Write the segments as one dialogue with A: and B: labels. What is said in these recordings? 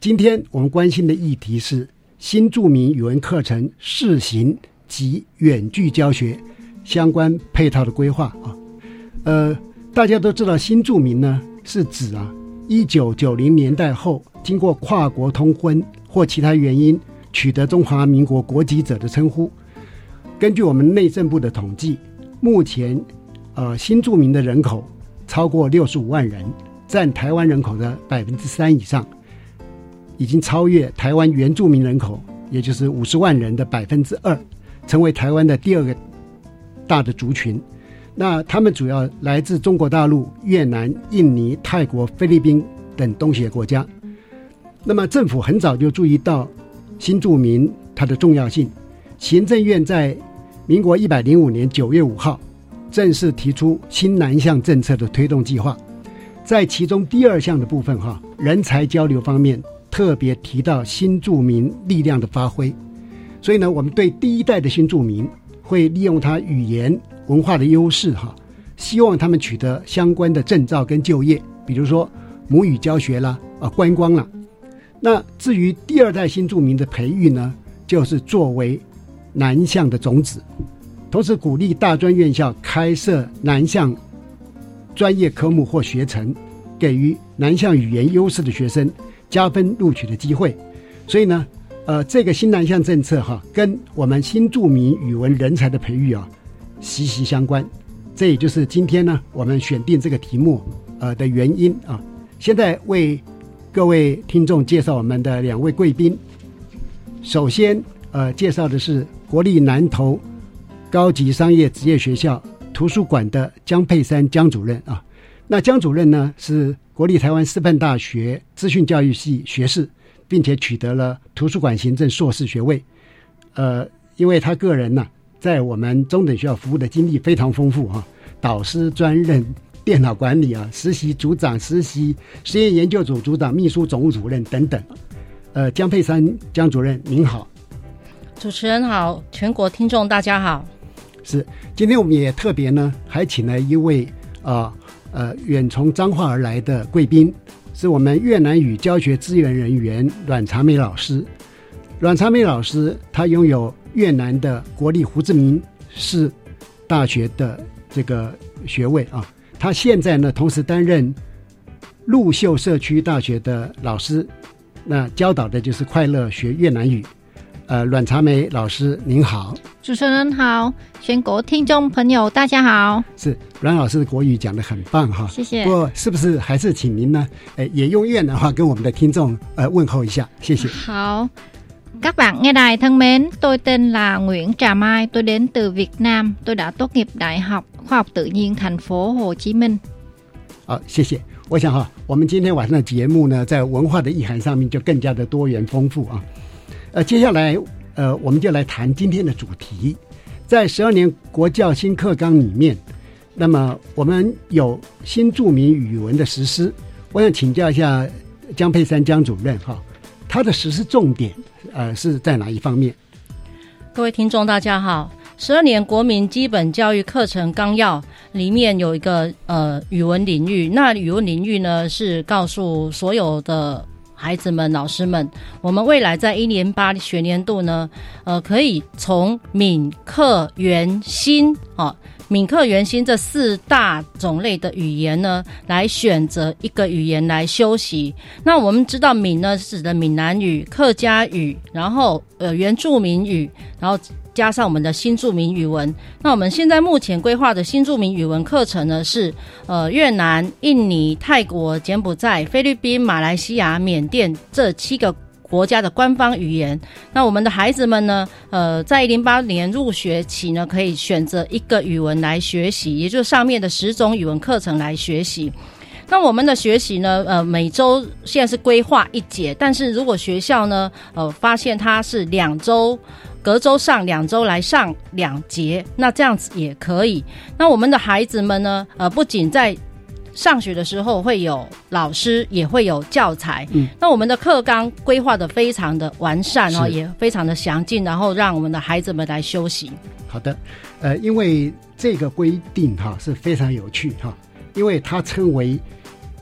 A: 今天我们关心的议题是新著名语文课程试行及远距教学相关配套的规划啊。呃，大家都知道新著名呢。是指啊，一九九零年代后经过跨国通婚或其他原因取得中华民国国籍者的称呼。根据我们内政部的统计，目前呃新住民的人口超过六十五万人，占台湾人口的百分之三以上，已经超越台湾原住民人口，也就是五十万人的百分之二，成为台湾的第二个大的族群。那他们主要来自中国大陆、越南、印尼、泰国、菲律宾等东协国家。那么政府很早就注意到新住民它的重要性，行政院在民国一百零五年九月五号正式提出新南向政策的推动计划，在其中第二项的部分哈，人才交流方面特别提到新住民力量的发挥。所以呢，我们对第一代的新住民会利用他语言。文化的优势哈，希望他们取得相关的证照跟就业，比如说母语教学啦，啊观光啦。那至于第二代新住民的培育呢，就是作为南向的种子，同时鼓励大专院校开设南向专业科目或学程，给予南向语言优势的学生加分录取的机会。所以呢，呃，这个新南向政策哈，跟我们新著名语文人才的培育啊。息息相关，这也就是今天呢我们选定这个题目呃的原因啊。现在为各位听众介绍我们的两位贵宾。首先呃介绍的是国立南投高级商业职业学校图书馆的江佩山江主任啊。那江主任呢是国立台湾师范大学资讯教育系学士，并且取得了图书馆行政硕士学位。呃，因为他个人呢。在我们中等学校服务的经历非常丰富哈，导师专任、电脑管理啊、实习组长、实习实验研究组组长、秘书总务主任等等。呃，江佩珊江主任您好，
B: 主持人好，全国听众大家好。
A: 是，今天我们也特别呢，还请了一位啊呃呃远从彰化而来的贵宾，是我们越南语教学资源人员阮长美老师。阮长美老师他拥有。越南的国立胡志明市大学的这个学位啊，他现在呢同时担任陆秀社区大学的老师，那教导的就是快乐学越南语。呃，阮茶梅老师您好，
C: 主持人好，全国听众朋友大家好。
A: 是阮老师的国语讲的很棒哈，
C: 谢谢。
A: 不过是不是还是请您呢？呃，也用越南话跟我们的听众呃问候一下，谢谢。
C: 好。Các bạn nghe đài thân mến, tôi tên là Nguyễn Trà Mai, tôi đến từ Việt Nam, tôi đã tốt nghiệp Đại học Khoa học Tự nhiên thành phố Hồ Chí Minh.
A: 好，谢谢。我想哈，我们今天晚上的节目呢，在文化的意涵上面就更加的多元丰富啊。呃，接下来呃，我们就来谈今天的主题。在十二年国教新课纲里面，那么我们有新著名语文的实施，我想请教一下江佩珊江主任哈，他的实施重点呃是在哪一方面？
B: 各位听众大家好，十二年国民基本教育课程纲要里面有一个呃语文领域，那语文领域呢是告诉所有的。孩子们、老师们，我们未来在一年八学年度呢，呃，可以从闽、客、元、新，啊，闽、客、元、新这四大种类的语言呢，来选择一个语言来修习。那我们知道，闽呢是指的闽南语、客家语，然后呃原住民语，然后。加上我们的新著名语文，那我们现在目前规划的新著名语文课程呢，是呃越南、印尼、泰国、柬埔寨、菲律宾、马来西亚、缅甸这七个国家的官方语言。那我们的孩子们呢，呃，在零八年入学起呢，可以选择一个语文来学习，也就是上面的十种语文课程来学习。那我们的学习呢，呃，每周现在是规划一节，但是如果学校呢，呃，发现它是两周。隔周上两周来上两节，那这样子也可以。那我们的孩子们呢？呃，不仅在上学的时候会有老师，也会有教材。嗯，那我们的课纲规划的非常的完善哦，也非常的详尽，然后让我们的孩子们来修行。
A: 好的，呃，因为这个规定哈是非常有趣哈，因为它称为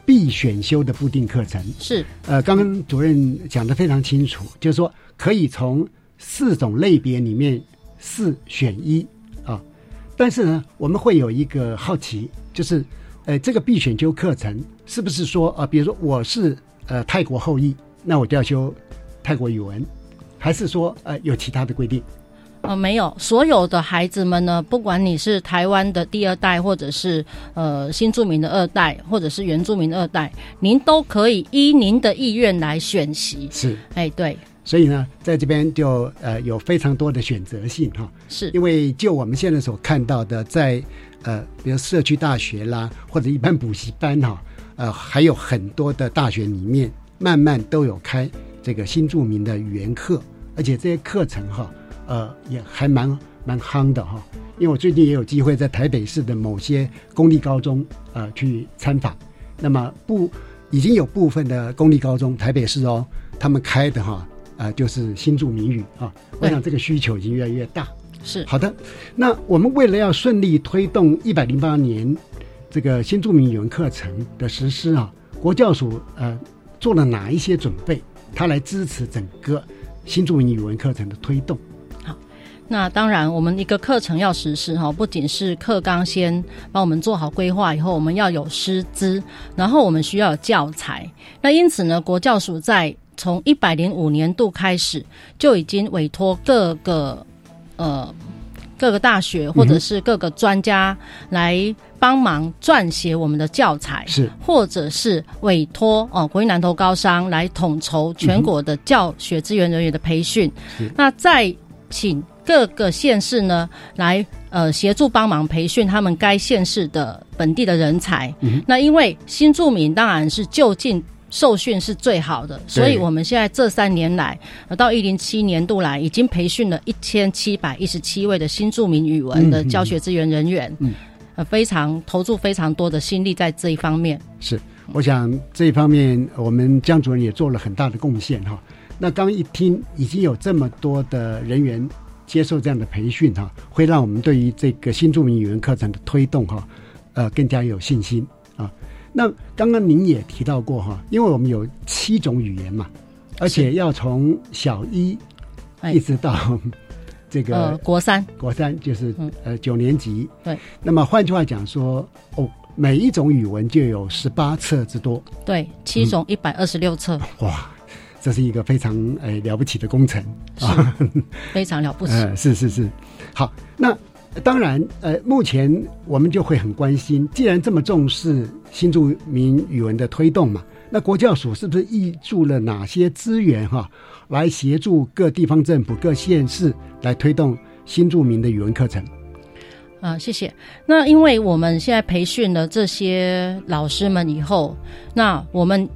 A: 必选修的固定课程。
B: 是，
A: 呃，刚刚主任讲的非常清楚，就是说可以从。四种类别里面四选一啊，但是呢，我们会有一个好奇，就是，呃，这个必选修课程是不是说啊，比如说我是呃泰国后裔，那我就要修泰国语文，还是说呃有其他的规定？
B: 呃，没有，所有的孩子们呢，不管你是台湾的第二代，或者是呃新住民的二代，或者是原住民的二代，您都可以依您的意愿来选习。
A: 是，
B: 哎，对。
A: 所以呢，在这边就呃有非常多的选择性哈，
B: 是
A: 因为就我们现在所看到的，在呃比如社区大学啦，或者一般补习班哈，呃还有很多的大学里面，慢慢都有开这个新著名的语言课，而且这些课程哈，呃也还蛮蛮夯的哈。因为我最近也有机会在台北市的某些公立高中呃去参访，那么不已经有部分的公立高中，台北市哦，他们开的哈。啊，就是新住民语啊，我想这个需求已经越来越大。
B: 是
A: 好的，那我们为了要顺利推动一百零八年这个新住民语文课程的实施啊，国教署呃做了哪一些准备？它来支持整个新住民语文课程的推动。
B: 好，那当然，我们一个课程要实施哈，不仅是课纲先帮我们做好规划，以后我们要有师资，然后我们需要有教材。那因此呢，国教署在从一百零五年度开始，就已经委托各个呃各个大学或者是各个专家来帮忙撰写我们的教材，
A: 是
B: 或者是委托哦国立南投高商来统筹全国的教学资源人员的培训。那再请各个县市呢来呃协助帮忙培训他们该县市的本地的人才。那因为新住民当然是就近。受训是最好的，所以我们现在这三年来，到一零七年度来，已经培训了一千七百一十七位的新著名语文的教学资源人员，呃，非常投注非常多的心力在这一方面。
A: 是，我想这一方面，我们江主任也做了很大的贡献哈。那刚一听，已经有这么多的人员接受这样的培训哈，会让我们对于这个新著名语文课程的推动哈，呃，更加有信心。那刚刚您也提到过哈，因为我们有七种语言嘛，而且要从小一一直到 这个
B: 国三，
A: 国三就是呃九年级。
B: 对。
A: 那么换句话讲说，哦，每一种语文就有十八册之多。
B: 对，七种一百二十六册。
A: 哇，这是一个非常呃了不起的工程
B: 啊，非常了不起。
A: 是是是，好那。当然，呃，目前我们就会很关心，既然这么重视新著名语文的推动嘛，那国教署是不是挹注了哪些资源哈，来协助各地方政府、各县市来推动新著名的语文课程？
B: 啊，谢谢。那因为我们现在培训了这些老师们以后，那我们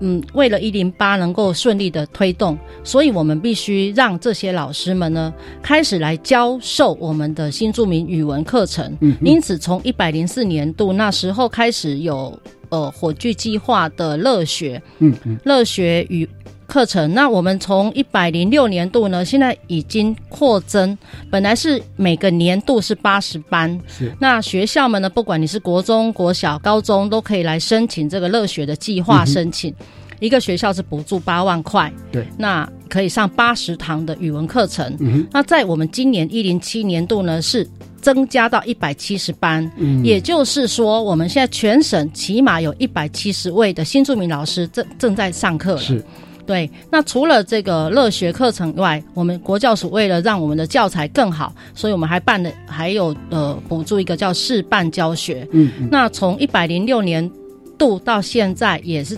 B: 嗯，为了一零八能够顺利的推动，所以我们必须让这些老师们呢开始来教授我们的新著名语文课程。
A: 嗯
B: 因此从一百零四年度那时候开始有呃火炬计划的乐学
A: 嗯嗯
B: 乐学语课程。那我们从一百零六年度呢，现在已经扩增，本来是每个年度是八十班，
A: 是
B: 那学校们呢，不管你是国中、国小、高中，都可以来申请这个乐学的计划申请。一个学校是补助八万块，
A: 对，
B: 那可以上八十堂的语文课程。
A: 嗯
B: 那在我们今年一零七年度呢，是增加到一百七十班，
A: 嗯
B: 也就是说，我们现在全省起码有一百七十位的新住民老师正正在上课了。
A: 是
B: 对，那除了这个乐学课程以外，我们国教署为了让我们的教材更好，所以我们还办了还有呃补助一个叫示范教学。
A: 嗯嗯
B: 那从一百零六年度到现在，也是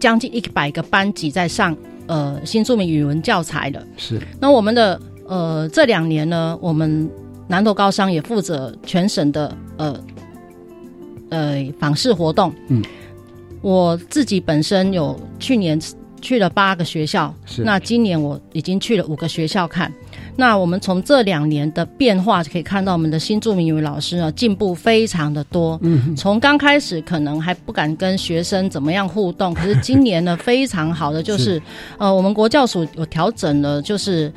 B: 将近一百个班级在上呃新著名语文教材了。
A: 是
B: 那我们的呃这两年呢，我们南投高商也负责全省的呃呃访视活动。
A: 嗯，
B: 我自己本身有去年去了八个学校，
A: 是
B: 那今年我已经去了五个学校看。那我们从这两年的变化可以看到，我们的新著名语文老师呢进步非常的多。
A: 嗯
B: 从刚开始可能还不敢跟学生怎么样互动，可是今年呢非常好的就是，呃，我们国教署有调整了，就是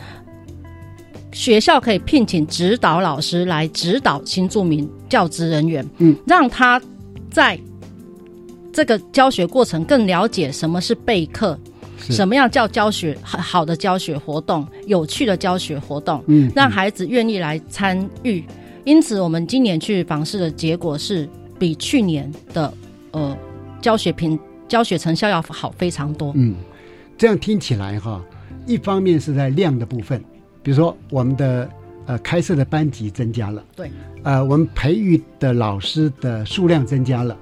B: 学校可以聘请指导老师来指导新著名教职人员，
A: 嗯，
B: 让他在这个教学过程更了解什么是备课，
A: 是
B: 什么样叫教学好好的教学活动，有趣的教学活动，
A: 嗯
B: 让孩子愿意来参与。因此，我们今年去访视的结果是比去年的呃教学评教学成效要好非常多。
A: 嗯，这样听起来哈，一方面是在量的部分，比如说我们的呃开设的班级增加了，
B: 对，
A: 呃，我们培育的老师的数量增加了，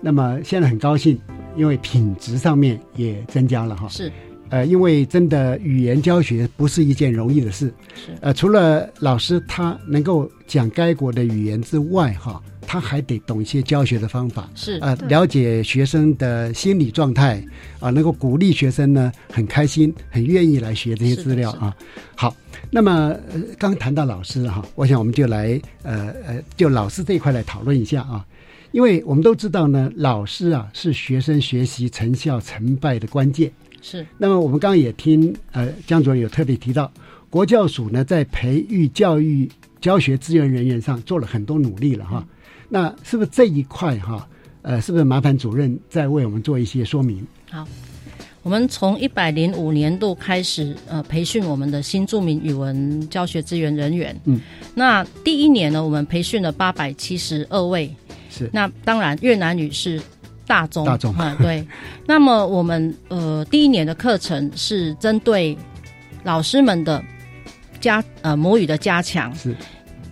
A: 那么现在很高兴，因为品质上面也增加了哈。
B: 是
A: 呃，因为真的语言教学不是一件容易的事，
B: 是
A: 呃，除了老师他能够讲该国的语言之外哈，他还得懂一些教学的方法，
B: 是
A: 呃，了解学生的心理状态啊、能够鼓励学生呢很开心，很愿意来学这些资料啊。好，那么、呃、刚谈到老师哈，我想我们就来呃呃，就老师这一块来讨论一下啊。因为我们都知道呢，老师啊是学生学习成效成败的关键。
B: 是
A: 那么我们刚刚也听呃江主任有特别提到，国教署呢在培育教育教学资源人员上做了很多努力了哈。那是不是这一块哈？呃，是不是麻烦主任再为我们做一些说明？
B: 好。我们从一百零五年度开始，呃，培训我们的新著名语文教学资源人员。
A: 嗯，
B: 那第一年呢，我们培训了八百七十二位。
A: 是。
B: 那当然，越南语是大宗，
A: 大宗。
B: 啊、对。那么我们呃第一年的课程是针对老师们的加呃母语的加强，
A: 是。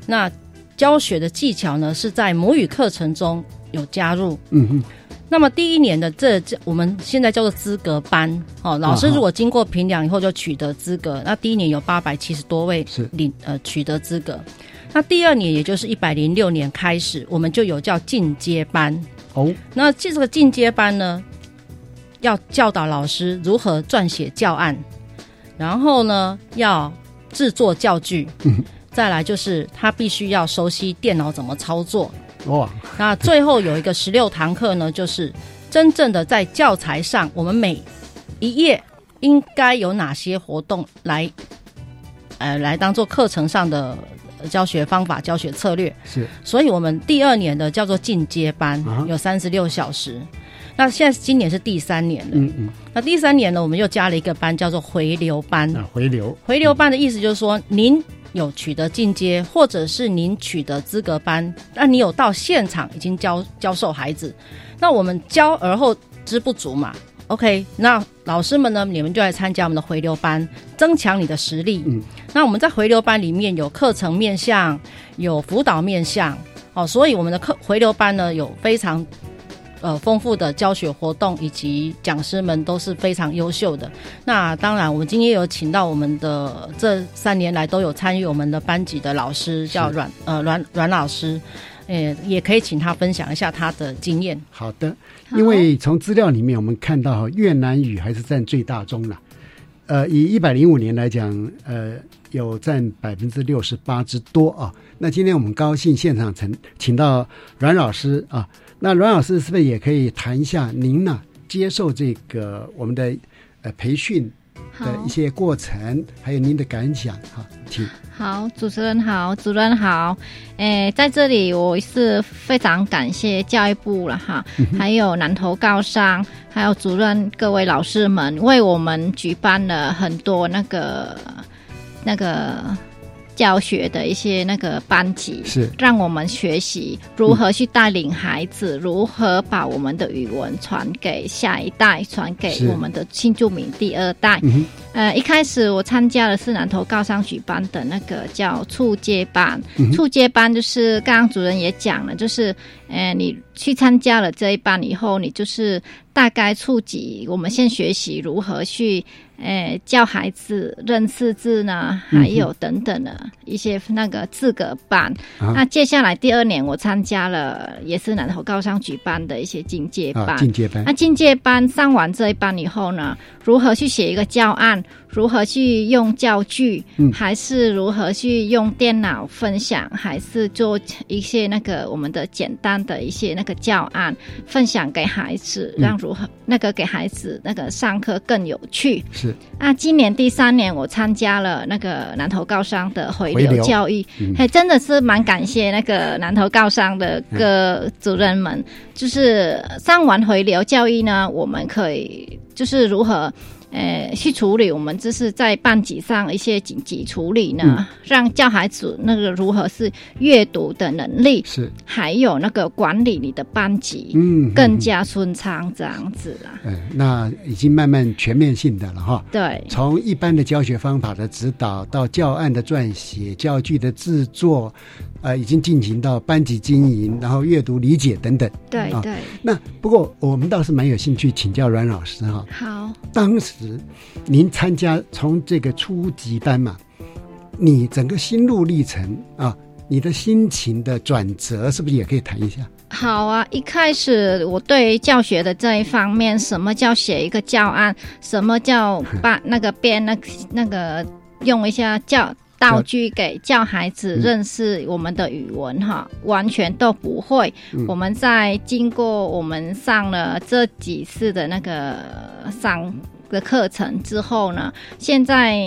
B: 那教学的技巧呢是在母语课程中有加入。
A: 嗯嗯，
B: 那么第一年的这这我们现在叫做资格班。哦，老师如果经过评量以后就取得资格，那第一年有八百七十多位
A: 是。
B: 领呃取得资格。那第二年也就是一百零六年开始，我们就有叫进阶班。
A: 哦，
B: 那这个进阶班呢，要教导老师如何撰写教案，然后呢要制作教具，
A: 嗯。
B: 再来就是他必须要熟悉电脑怎么操作。
A: 哇，
B: 那最后有一个十六堂课呢，就是真正的在教材上，我们每一页应该有哪些活动来，呃，来当做课程上的呃教学方法、教学策略。
A: 是
B: 所以我们第二年的叫做进阶班
A: 啊，
B: 有三十六小时。那现在今年是第三年了，
A: 嗯嗯
B: 那第三年呢，我们又加了一个班，叫做回流班。
A: 啊，回流
B: 回流班的意思就是说，您有取得进阶，或者是您取得资格班，那你有到现场已经教教授孩子，那我们教而后知不足嘛。OK，那老师们呢，你们就来参加我们的回流班，增强你的实力。
A: 嗯，
B: 那我们在回流班里面有课程面向，有辅导面向，哦，所以我们的课回流班呢有非常呃丰富的教学活动，以及讲师们都是非常优秀的。那当然，我们今天有请到我们的这三年来都有参与我们的班级的老师，叫阮呃阮阮老师。呃，也可以请他分享一下他的经验。
A: 好的，因为从资料里面我们看到越南语还是占最大宗的。呃，以一百零五年来讲，呃，有占百分之六十八之多啊。那今天我们高兴现场请请到阮老师啊，那阮老师是不是也可以谈一下您呢接受这个我们的呃培训的一些过程，还有您的感想哈？请。
C: 好，主持人好，主任好，诶，在这里我是非常感谢教育部了哈，还有南投高商，还有主任各位老师们为我们举办了很多那个那个。教学的一些那个班级，
A: 是。
C: 让我们学习如何去带领孩子，如何把我们的语文传给下一代，传给我们的新住民第二代。呃，一开始我参加的是南投高商举办的那个叫触接班，触、嗯、接班就是刚刚主任也讲了，就是呃，你去参加了这一班以后，你就是大概触及，我们先学习如何去。诶，教孩子认识字呢，还有等等的一些那个资格班。那接下来第二年，我参加了也是南投高商举办的一些进阶班。
A: 进阶班。
C: 那进阶班上完这一班以后呢，如何去写一个教案？如何去用教具？还是如何去用电脑分享？还是做一些那个我们的简单的一些那个教案分享给孩子，让如何那个给孩子那个上课更有趣？
A: 是。
C: 啊，今年第三年我参加了那个南投高商的回流教育，还真的是蛮感谢那个南投高商的各主任们，就是上完回流教育呢，我们可以就是如何。呃，去处理我们就是在班级上一些紧急处理呢，让教孩子那个如何是阅读的能力，
A: 是
C: 还有那个管理你的班级，嗯，更加顺畅这样子啦。
A: 嗯，那已经慢慢全面性的了哈。
C: 对，
A: 从一般的教学方法的指导到教案的撰写、教具的制作。呃，已经进行到班级经营，然后阅读理解等等。
C: 对对。
A: 那不过我们倒是蛮有兴趣请教阮老师哈。
C: 好。
A: 当时您参加从这个初级班嘛，你整个心路历程啊，你的心情的转折是不是也可以谈一下？
C: 好啊，一开始我对教学的这一方面，什么叫写一个教案，什么叫把那个编那那个用一下教。道具给教孩子认识我们的语文哈，完全都不会。我们在经过我们上了这几次的那个上的课程之后呢，现在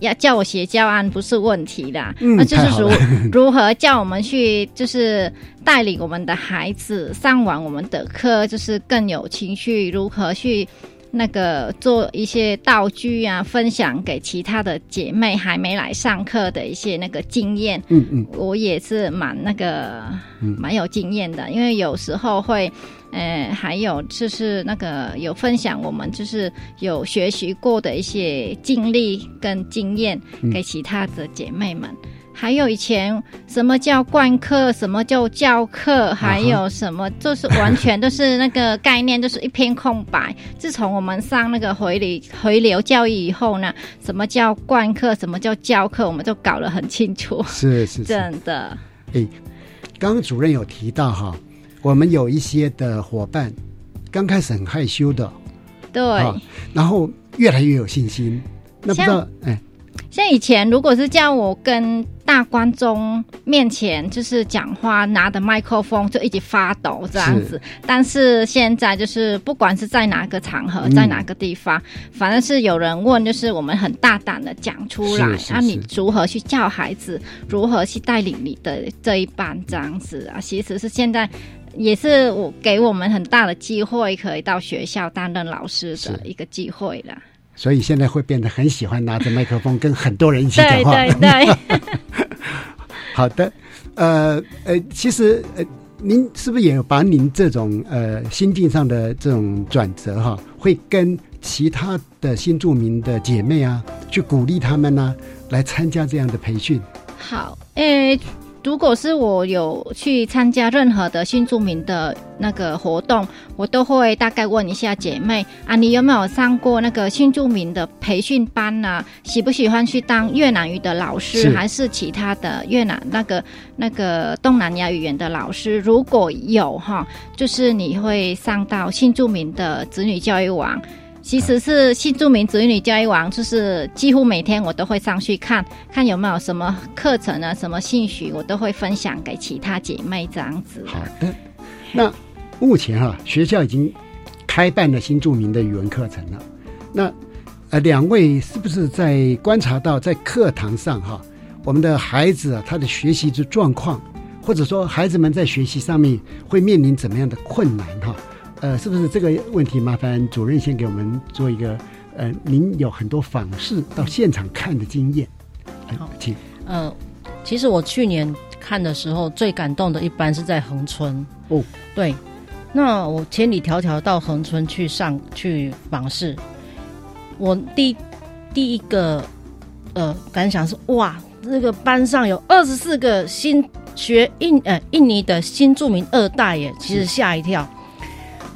C: 要叫我写教案不是问题啦，那就是如 如何叫我们去就是带领我们的孩子上完我们的课，就是更有情绪，如何去。那个做一些道具啊，分享给其他的姐妹还没来上课的一些那个经验。
A: 嗯嗯，
C: 我也是蛮那个蛮有经验的，因为有时候会，呃，还有就是那个有分享我们就是有学习过的一些经历跟经验给其他的姐妹们。还有以前什么叫灌课，什么叫教课，还有什么就是完全都是那个概念，就是一片空白。自从我们上那个回流回流教育以后呢，什么叫灌课，什么叫教课，我们都搞得很清楚。
A: 是是
C: 真的。
A: 哎，刚刚主任有提到哈，我们有一些的伙伴刚开始很害羞的，
C: 对，
A: 然后越来越有信心。那不知道哎。
C: 像以前，如果是叫我跟大观众面前就是讲话，拿着麦克风就一直发抖这样子。但是现在就是不管是在哪个场合，在哪个地方，反正是有人问，就是我们很大胆的讲出来，那你如何去教孩子，如何去带领你的这一班这样子啊？其实是现在也是我给我们很大的机会，可以到学校担任老师的一个机会了。
A: 所以现在会变得很喜欢拿着麦克风跟很多人一起讲话。
C: 对对对。
A: 好的，呃呃，其实呃，您是不是也有把您这种呃心境上的这种转折哈，会跟其他的新著名的姐妹啊，去鼓励他们呢，来参加这样的培训？
C: 好，诶。如果是我有去参加任何的新住民的那个活动，我都会大概问一下姐妹啊，你有没有上过那个新住民的培训班呢、喜不喜欢去当越南语的老师，
A: 是
C: 还是其他的越南那个那个东南亚语言的老师？如果有哈，就是你会上到新住民的子女教育网。其实是新著名子女教育网，就是几乎每天我都会上去看看有没有什么课程啊、什么兴趣，我都会分享给其他姐妹这样子。
A: 好的，那目前哈、学校已经开办了新著名的语文课程了。那呃，两位是不是在观察到在课堂上哈、我们的孩子啊，他的学习之状况，或者说孩子们在学习上面会面临怎么样的困难哈、呃，是不是这个问题？麻烦主任先给我们做一个呃，您有很多访视到现场看的经验，很
B: 好
A: 请
B: 呃，其实我去年看的时候，最感动的一般是在恒春。
A: 哦，
B: 对，那我千里迢迢到恒春去上去访视，我第第一个呃感想是哇，这个班上有二十四个新学印呃印尼的新著名二代耶，其实吓一跳。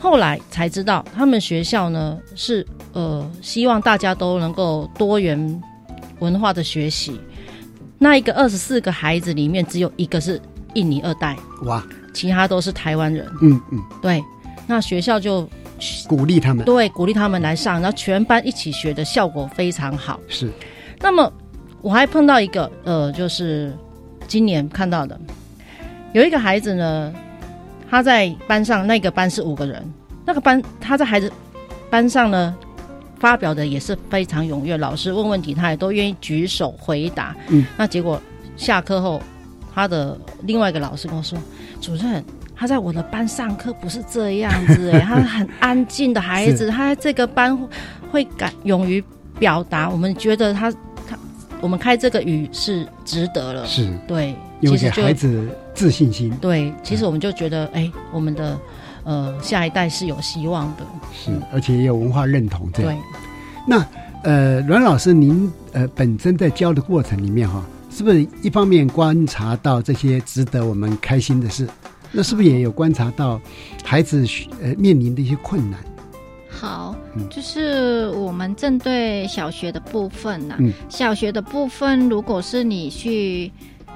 B: 后来才知道，他们学校呢是呃希望大家都能够多元文化的学习。那一个二十四个孩子里面，只有一个是印尼二代，
A: 哇，
B: 其他都是台湾人。
A: 嗯嗯，
B: 对，那学校就
A: 鼓励他们
B: 对鼓励他们来上，然后全班一起学的效果非常好。
A: 是
B: 那么我还碰到一个呃，就是今年看到的，有一个孩子呢，他在班上，那个班是五个人，那个班他在孩子班上呢。发表的也是非常踊跃，老师问问题，他也都愿意举手回答。
A: 嗯，
B: 那结果下课后，他的另外一个老师跟我说：“主任，他在我的班上课不是这样子、欸，他很安静的孩子，他在这个班会会敢勇于表达，我们觉得他他我们开这个语是值得了。
A: 是，
B: 对，
A: 因为给
B: 其实就
A: 孩子自信心。
B: 对，其实我们就觉得，哎、我们的呃下一代是有希望的。
A: 是，而且也有文化认同这样。
B: 对，
A: 那呃，阮老师，您呃本身在教的过程里面哈，是不是一方面观察到这些值得我们开心的事？那是不是也有观察到孩子呃面临的一些困难？
C: 好
A: 嗯，
C: 就是我们针对小学的部分呢、
A: 嗯
C: 小学的部分，如果是你去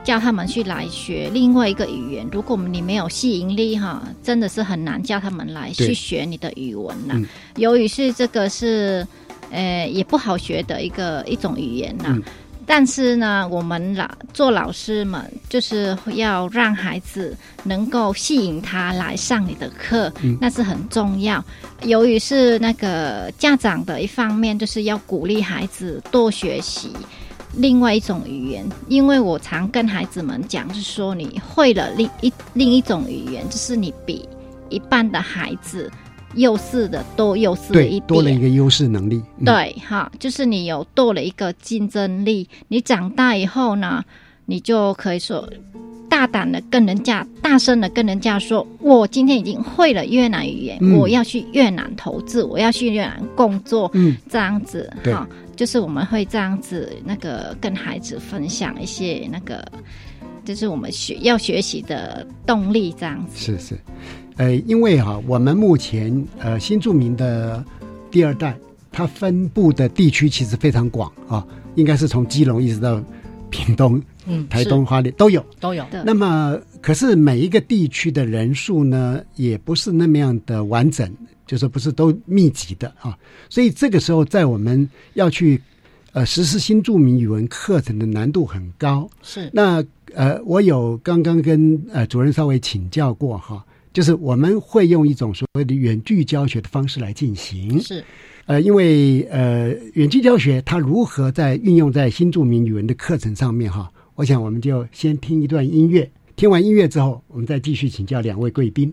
C: 叫他们去来学另外一个语言，如果你没有吸引力哈，真的是很难叫他们来去学你的语文呐、
A: 嗯。
C: 由于是这个是，呃，也不好学的一个一种语言呐、
A: 嗯。
C: 但是呢，我们老做老师们就是要让孩子能够吸引他来上你的课，
A: 嗯。
C: 那是很重要。由于是那个家长的一方面，就是要鼓励孩子多学习另外一种语言，因为我常跟孩子们讲，是说你会了另一另一种语言，就是你比一般的孩子优势的多优势
A: 对
C: 一，点，
A: 多了一个优势能力。嗯、
C: 对，哈，就是你有多了一个竞争力。你长大以后呢，你就可以说大胆的跟人家大声的跟人家说，我今天已经会了越南语言，
A: 嗯
C: 我要去越南投资，我要去越南工作，
A: 嗯，
C: 这样子哈，就是我们会这样子那个跟孩子分享一些那个。就是我们学要学习的动力，这样子。
A: 是是，呃，因为哈、我们目前呃新著名的第二代，它分布的地区其实非常广啊，应该是从基隆一直到屏东、
B: 嗯，
A: 台东花莲都有。
B: 都有。
C: 对
A: 那么，可是每一个地区的人数呢，也不是那么样的完整，就是不是都密集的啊。所以这个时候，在我们要去呃实施新著名语文课程的难度很高。
B: 是
A: 那呃，我有刚刚跟呃主任稍微请教过哈，就是我们会用一种所谓的远距教学的方式来进行。
B: 是，
A: 呃，因为呃远距教学它如何在运用在新著名语文的课程上面哈，我想我们就先听一段音乐，听完音乐之后，我们再继续请教两位贵宾。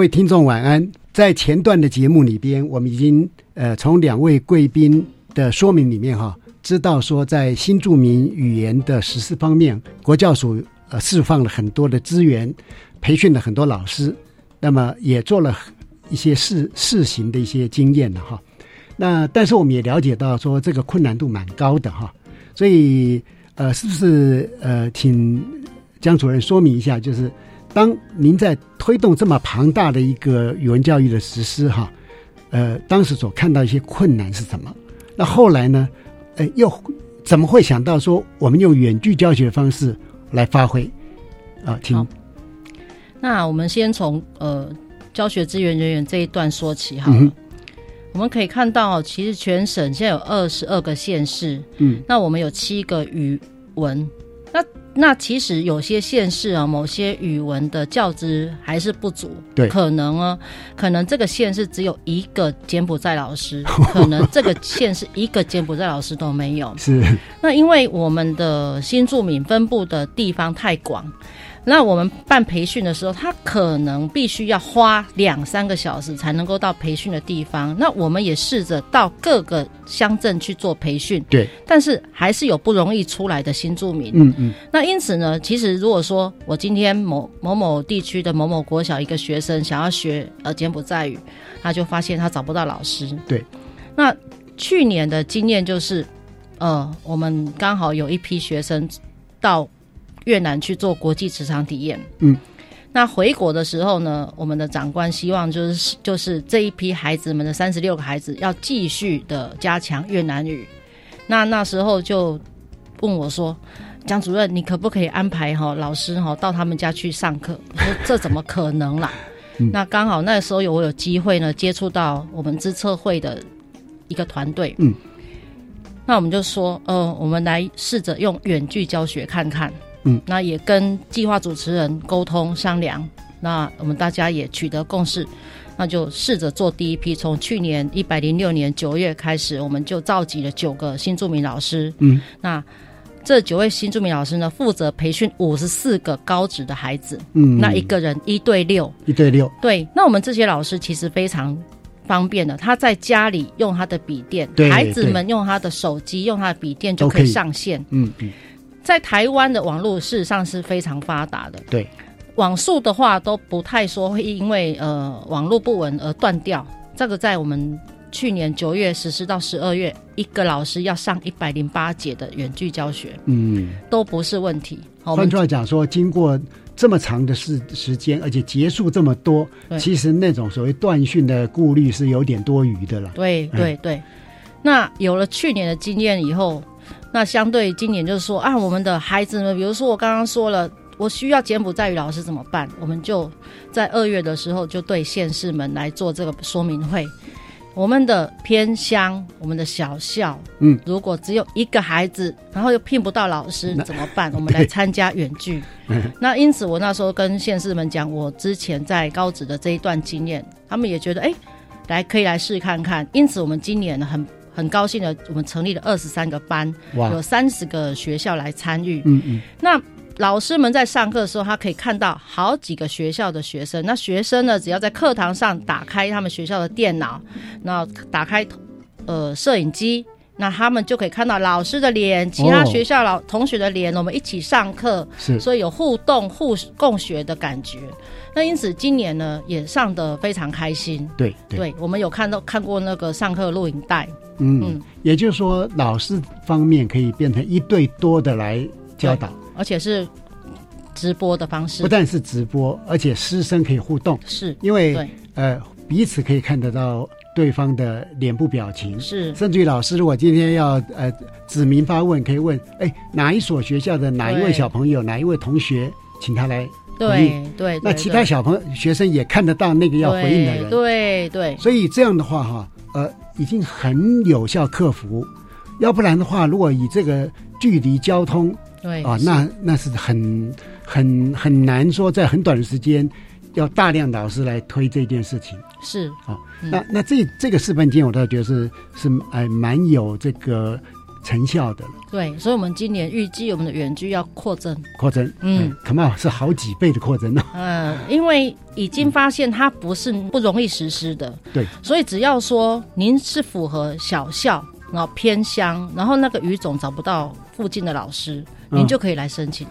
A: 各位听众晚安。在前段的节目里边，我们已经呃从两位贵宾的说明里面哈，知道说在新著名语言的实施方面，国教署呃释放了很多的资源，培训了很多老师，那么也做了一些试试行的一些经验了哈。那但是我们也了解到说这个困难度蛮高的哈，所以呃是不是呃请江主任说明一下，就是。当您在推动这么庞大的一个语文教育的实施，哈，呃，当时所看到一些困难是什么？那后来呢？呃，又怎么会想到说我们用远距教学的方式来发挥？啊，听。
B: 那我们先从呃教学资源人员这一段说起哈。我们可以看到，其实全省现在有二十二个县市，嗯，那我们有七个语文，那。那其实有些县市啊，某些语文的教资还是不足。
A: 对，
B: 可能啊，可能这个县是只有一个柬埔寨老师，可能这个县是一个柬埔寨老师都没有。
A: 是。
B: 那因为我们的新住民分布的地方太广。那我们办培训的时候，他可能必须要花两三个小时才能够到培训的地方。那我们也试着到各个乡镇去做培训，
A: 对。
B: 但是还是有不容易出来的新住民。
A: 嗯嗯。
B: 那因此呢，其实如果说我今天某某某地区的某某国小一个学生想要学呃柬埔寨语，他就发现他找不到老师。
A: 对。
B: 那去年的经验就是，呃，我们刚好有一批学生到。越南去做国际职场体验，
A: 嗯，
B: 那回国的时候呢，我们的长官希望就是就是这一批孩子们的三十六个孩子要继续的加强越南语。那那时候就问我说：“江主任，你可不可以安排哈老师哈到他们家去上课？”我说：“这怎么可能啦？”那刚好那时候有我有机会呢接触到我们资策会的一个团队，
A: 嗯，
B: 那我们就说：“呃，我们来试着用远距教学看看。”
A: 嗯，
B: 那也跟计划主持人沟通商量，那我们大家也取得共识，那就试着做第一批。从去年一百零六年九月开始，我们就召集了九个新著名老师。
A: 嗯，
B: 那这九位新著名老师呢，负责培训五十四个高职的孩子。
A: 嗯，
B: 那一个人一对六，
A: 一对六。
B: 对，那我们这些老师其实非常方便的，他在家里用他的笔电，孩子们用他的手机，用他的笔电就可以上线。
A: 嗯嗯。
B: 在台湾的网络事实上是非常发达的，
A: 对，
B: 网速的话都不太说会因为呃网络不稳而断掉，这个在我们去年九月实施到十二月，一个老师要上一百零八节的远距教学，
A: 嗯，
B: 都不是问题。
A: 换
B: 们
A: 句话讲说，经过这么长的时时间，而且结束这么多，其实那种所谓断讯的顾虑是有点多余的了。
B: 对
A: 嗯
B: 对对，那有了去年的经验以后，那相对今年就是说啊，我们的孩子们，比如说我刚刚说了，我需要柬埔寨语老师怎么办？我们就在二月的时候就对县市们来做这个说明会。我们的偏乡，我们的小校，
A: 嗯，
B: 如果只有一个孩子，然后又聘不到老师怎么办？我们来参加远距。
A: 嗯
B: 那因此，我那时候跟县市们讲，我之前在高职的这一段经验，他们也觉得，哎，来可以来试看看。因此，我们今年呢，很很高兴的，我们成立了二十三个班，
A: 哇
B: 有三十个学校来参与。
A: 嗯嗯，
B: 那老师们在上课的时候，他可以看到好几个学校的学生。那学生呢，只要在课堂上打开他们学校的电脑，那打开呃摄影机。那他们就可以看到老师的脸，其他
A: 哦
B: 学校老同学的脸，我们一起上课，
A: 是
B: 所以有互动、互共学的感觉。那因此今年呢，也上的非常开心。
A: 对对
B: 对，我们有看到看过那个上课录影带，
A: 嗯。
B: 嗯，
A: 也就是说，老师方面可以变成一对多的来教导，
B: 而且是直播的方式，
A: 不但是直播，而且师生可以互动，
B: 是
A: 因为
B: 对。
A: 呃彼此可以看得到对方的脸部表情，
B: 是。
A: 甚至于老师如果今天要呃指名发问，可以问哎哪一所学校的哪一位小朋友哪一位同学，请他来回
B: 对
A: 应。
B: 对，
A: 那
B: 对对
A: 其他小朋友学生也看得到那个要回应的人，
B: 对对，
A: 所以这样的话哈，呃，已经很有效克服。要不然的话，如果以这个距离交通啊，
B: 对啊
A: 那那是很很很难说在很短的时间要大量老师来推这件事情。
B: 是
A: 啊，
B: 嗯
A: 那那这这个示范经验，我倒觉得是是哎蛮有这个成效的了。
B: 对，所以我们今年预计我们的远距要扩增，
A: 扩增，
B: 嗯
A: 可能是好几倍的扩增哦。
B: 嗯，因为已经发现它不是不容易实施的，
A: 对，
B: 所以只要说您是符合小校，然后偏乡，然后那个语种找不到附近的老师，您
A: 嗯
B: 就可以来申请。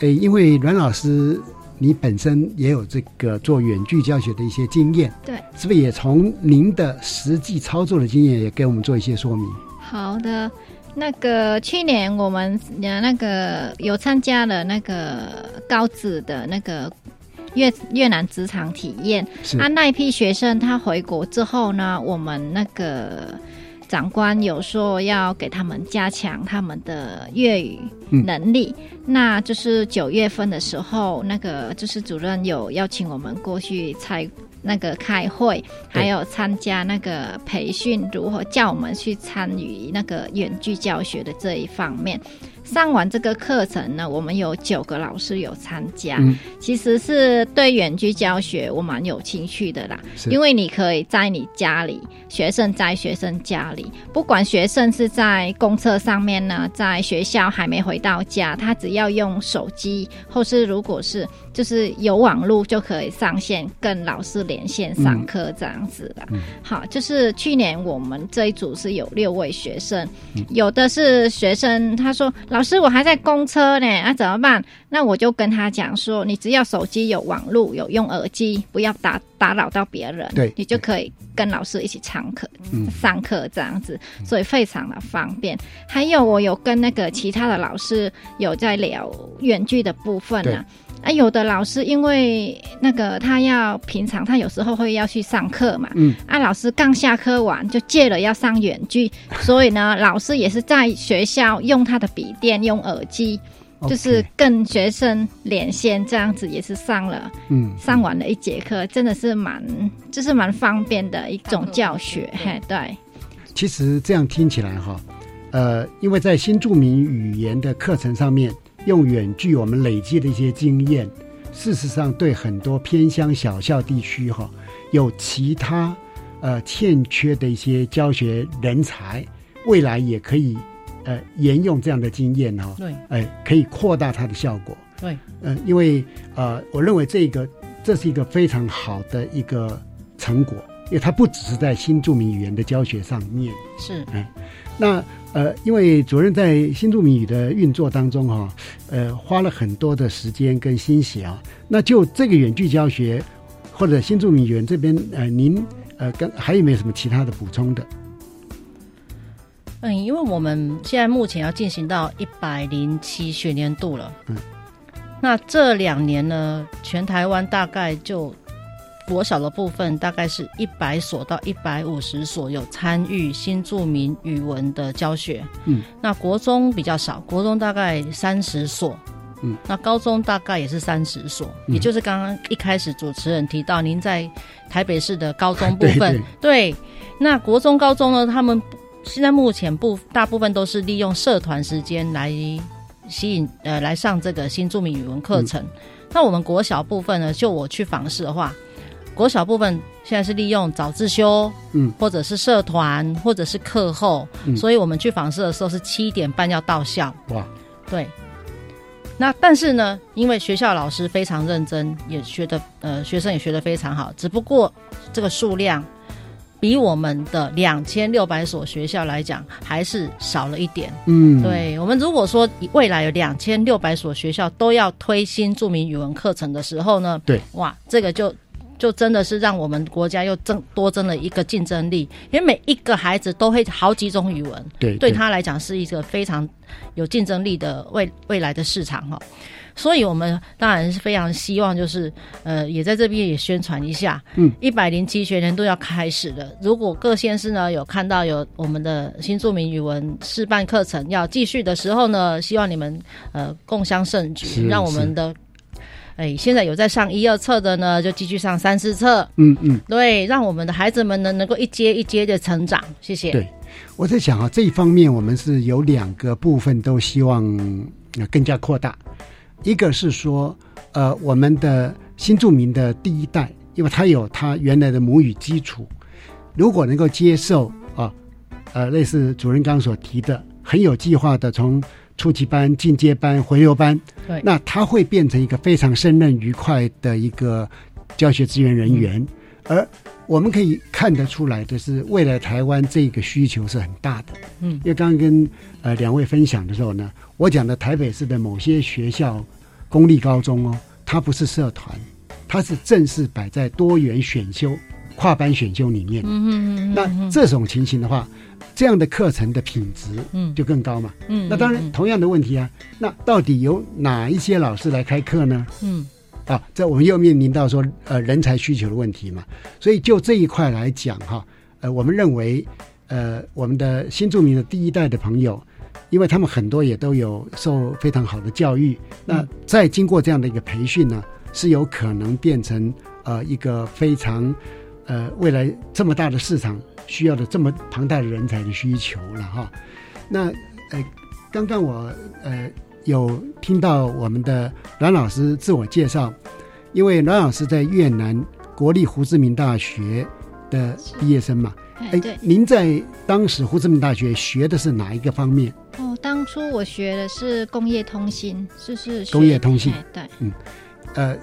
A: 诶，因为阮老师你本身也有这个做远距教学的一些经验，
C: 对，
A: 是不是也从您的实际操作的经验也给我们做一些说明？
C: 好的，那个去年我们呃那个有参加了那个高职的那个越越南职场体验，
D: 是。
C: 啊，那一批学生他回国之后呢，我们那个长官有说要给他们加强他们的粤语
D: 嗯。
C: 能力。那就是九月份的时候，那个就是主任有邀请我们过去参那个开会，还有参加那个培训，如何叫我们去参与那个远距教学的这一方面。上完这个课程呢，我们有九个老师有参加，
D: 嗯。
C: 其实是对远距教学我蛮有兴趣的啦，
D: 是。
C: 因为你可以在你家里，学生在学生家里，不管学生是在公车上面呢，在学校还没回到家，他只要用手机，或是如果是就是有网络就可以上线跟老师连线上课这样子的。好，就是去年我们这一组是有六位学生，有的是学生他说老师我还在公车呢，那、怎么办？那我就跟他讲说，你只要手机有网络，有用耳机，不要打打扰到别人，
D: 对
C: 你就可以跟老师一起上课，
D: 嗯
C: 上课这样子，所以非常的方便。还有我有跟那个其他的老师有在聊远距的部分
D: 对
C: 呢、啊。有的老师因为那个他要平常他有时候会要去上课嘛，
D: 嗯。
C: 啊，老师刚下课完就借了要上远距，所以呢，老师也是在学校用他的笔电、用耳机就是跟学生连线这样子，也是上了，
A: 嗯。
C: 上完了一节课，真的是蛮，就是蛮方便的一种教学，嘿，对，
A: 其实这样听起来哈，呃，因为在新著名语言的课程上面，用远距我们累积的一些经验，事实上对很多偏乡小校地区哈，有其他呃欠缺的一些教学人才，未来也可以呃沿用这样的经验哈，
B: 对。
A: 呃，可以扩大它的效果。
B: 对，
A: 呃，因为呃，我认为这个这是一个非常好的一个成果，因为它不只是在新著名语言的教学上面，
B: 是。
A: 嗯，那呃，因为主任在新住民语的运作当中哈、呃，花了很多的时间跟心血啊。那就这个远距教学或者新住民语言这边，呃，您呃，跟还有没有什么其他的补充的？
B: 嗯，因为我们现在目前要进行到一百零七学年度了，
A: 嗯，
B: 那这两年呢，全台湾大概就国小的部分，大概是一百所到一百五十所有参与新著名语文的教学，
A: 嗯，
B: 那国中比较少，国中大概三十所，
A: 嗯，
B: 那高中大概也是三十所，
A: 嗯。
B: 也就是刚刚一开始主持人提到，您在台北市的高中部分，
A: 对
B: 对，那国中、高中呢，他们现在目前部大部分都是利用社团时间来吸引呃来上这个新著名语文课程。那我们国小部分呢，就我去访视的话，国小部分现在是利用早自修，
A: 嗯，
B: 或者是社团，或者是课后，
A: 嗯
B: 所以我们去访视的时候是七点半要到校。
A: 哇，
B: 对。那但是呢，因为学校老师非常认真，也学的呃学生也学的非常好，只不过这个数量比我们的两千六百所学校来讲还是少了一点。
A: 嗯
B: 对我们如果说未来有两千六百所学校都要推新著名语文课程的时候呢，
A: 对，
B: 哇，这个就就真的是让我们国家又增多增了一个竞争力，因为每一个孩子都会好几种语文，
A: 对对
B: 对他来讲是一个非常有竞争力的未未来的市场哈。所以，我们当然是非常希望，就是呃，也在这边也宣传一下，
A: 嗯，
B: 一百零七学年度要开始了。如果各县市呢有看到有我们的新著名语文示范课程要继续的时候呢，希望你们呃共襄盛举，让我们的哎现在有在上一二册的呢，就继续上三四册，
A: 嗯嗯，
B: 对，让我们的孩子们呢能够一阶一阶的成长。谢谢。
A: 对，我在想啊，这一方面我们是有两个部分都希望呃更加扩大。一个是说，呃，我们的新著名的第一代，因为他有他原来的母语基础，如果能够接受啊，呃，类似主任刚刚所提的，很有计划的从初级班、进阶班、回流班，
B: 对。
A: 那他会变成一个非常胜任愉快的一个教学资源人员，而我们可以看得出来的是，未来台湾这个需求是很大的。
B: 嗯。
A: 因为刚刚跟呃两位分享的时候呢，我讲的台北市的某些学校公立高中哦，它不是社团，它是正式摆在多元选修、跨班选修里面。
B: 嗯嗯嗯，
A: 那这种情形的话，这样的课程的品质
B: 嗯
A: 就更高嘛。
B: 嗯
A: 那当然，同样的问题啊，那到底由哪一些老师来开课呢？
B: 嗯
A: 啊，这我们又面临到说呃人才需求的问题嘛。所以就这一块来讲哈，呃，我们认为呃我们的新著名的第一代的朋友，因为他们很多也都有受非常好的教育，那再经过这样的一个培训呢，是有可能变成呃一个非常呃未来这么大的市场需要的这么庞大的人才的需求了哈。那呃，刚刚我呃有听到我们的阮老师自我介绍，因为阮老师在越南国立胡志明大学的毕业生嘛，
C: 哎对。
A: 您在当时胡志明大学学的是哪一个方面？
C: 哦，当初我学的是工业通信，就是
A: 工业通信。
C: 哎对，
A: 嗯，呃，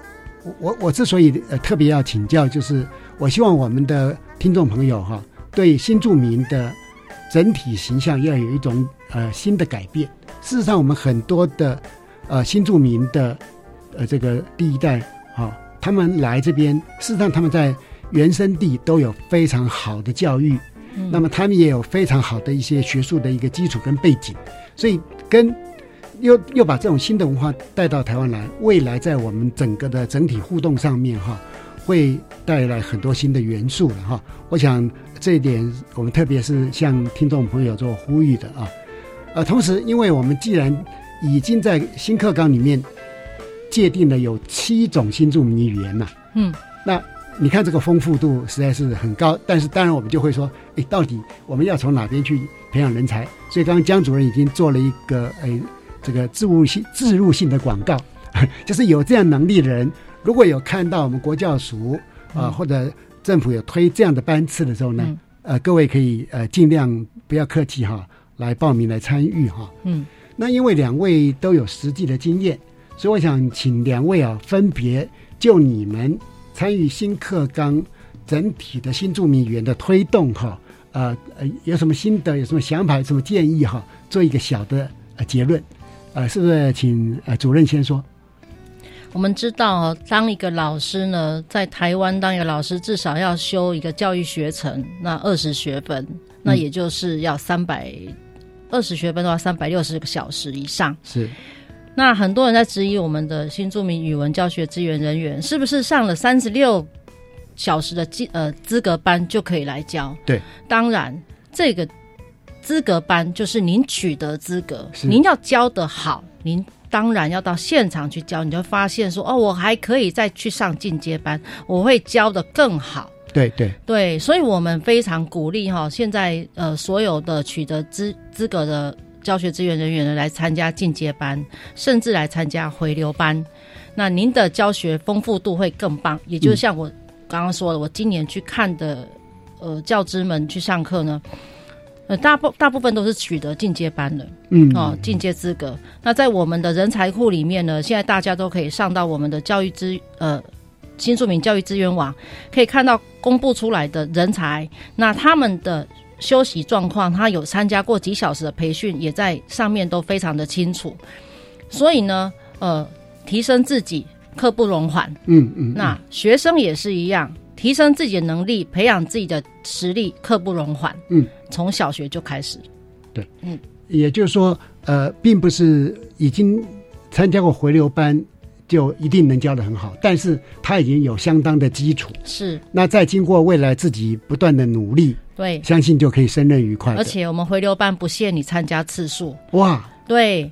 A: 我我我之所以呃特别要请教，就是我希望我们的听众朋友哈，对新住民的整体形象要有一种呃新的改变。事实上，我们很多的呃新住民的呃这个第一代啊、他们来这边，事实上他们在原生地都有非常好的教育，
B: 嗯。
A: 那么他们也有非常好的一些学术的一个基础跟背景，所以跟又又把这种新的文化带到台湾来，未来在我们整个的整体互动上面哈，会带来很多新的元素了哈。我想这一点我们特别是向听众朋友做呼吁的啊。呃，同时，因为我们既然已经在新课纲里面界定了有七种新著名语言嘛，
B: 嗯，
A: 那你看这个丰富度实在是很高，但是当然我们就会说，哎，到底我们要从哪边去培养人才？所以刚刚江主任已经做了一个，哎，这个置入性置入性的广告，就是有这样能力的人，如果有看到我们国教署啊、
B: 嗯。
A: 或者政府有推这样的班次的时候呢，
B: 嗯。
A: 呃，各位可以呃尽量不要客气哈，来报名来参与哈。
B: 嗯。
A: 那因为两位都有实际的经验，所以我想请两位啊，分别就你们参与新课纲整体的新著名语言的推动哈，呃呃，有什么心得，有什么想法，有什么建议哈，做一个小的呃结论，呃，是不是请呃主任先说？
B: 我们知道哦，当一个老师呢，在台湾当一个老师，至少要修一个教育学程，那二十学分，那也就是要三百二十学分的话，三百六十个小时以上。
A: 是。
B: 那很多人在质疑我们的新著名语文教学资源人员是不是上了三十六小时的资呃资格班就可以来教？
A: 对，
B: 当然这个资格班就是您取得资格，您要教得好，您当然要到现场去教，你就发现说哦，我还可以再去上进阶班，我会教的更好。
A: 对对
B: 对，所以我们非常鼓励哈，现在呃所有的取得资资格的教学资源人员呢，来参加进阶班，甚至来参加回流班。那您的教学丰富度会更棒，也就是像我刚刚说的，我今年去看的呃教资们去上课呢，呃大部大部分都是取得进阶班的，
A: 嗯
B: 哦进阶资格。那在我们的人才库里面呢，现在大家都可以上到我们的教育资呃。新著名教育资源网可以看到公布出来的人才，那他们的休息状况，他有参加过几小时的培训，也在上面都非常的清楚。所以呢，呃，提升自己刻不容缓。
A: 嗯嗯，
B: 那学生也是一样，提升自己的能力，培养自己的实力，刻不容缓。
A: 嗯，
B: 从小学就开始。
A: 对，
B: 嗯，
A: 也就是说，呃，并不是已经参加过回流班就一定能教的很好，但是他已经有相当的基础。
B: 是，
A: 那再经过未来自己不断的努力，
B: 对，
A: 相信就可以胜任愉快。
B: 而且我们回流班不限你参加次数。
A: 哇，
B: 对，